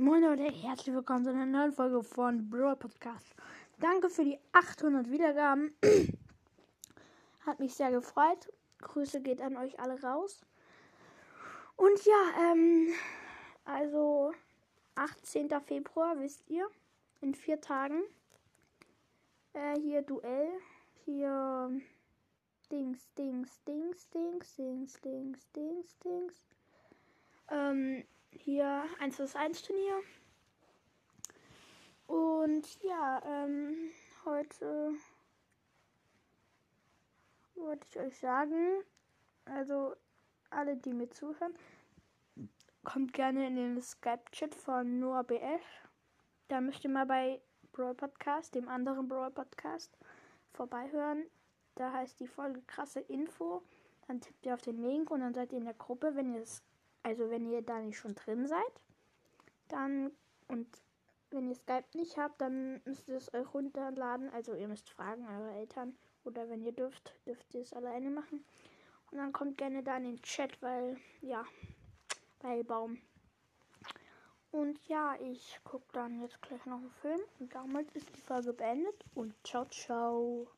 Moin Leute, herzlich willkommen zu einer neuen Folge von Brawl Podcast. Danke für die 800 Wiedergaben. Hat mich sehr gefreut. Grüße geht an euch alle raus. Und ja, ähm, also 18. Februar, wisst ihr, in vier Tagen. Äh, hier Duell. Hier Dings, Dings, Dings, Dings, Dings, Dings, Dings, Dings. Ähm, hier 1 vs 1 Turnier. Und ja, ähm, heute wollte ich euch sagen, also alle, die mir zuhören, kommt gerne in den Skype-Chat von Noah BF. Da müsst ihr mal bei Brawl Podcast, dem anderen Brawl Podcast, vorbeihören. Da heißt die Folge krasse Info. Dann tippt ihr auf den Link und dann seid ihr in der Gruppe. Wenn ihr es, also wenn ihr da nicht schon drin seid, dann und wenn ihr Skype nicht habt, dann müsst ihr es euch runterladen. Also ihr müsst fragen eure Eltern oder wenn ihr dürft, dürft ihr es alleine machen. Und dann kommt gerne da in den Chat, weil ja, bei Baum. Und ja, ich gucke dann jetzt gleich noch einen Film und damit ist die Folge beendet und ciao ciao.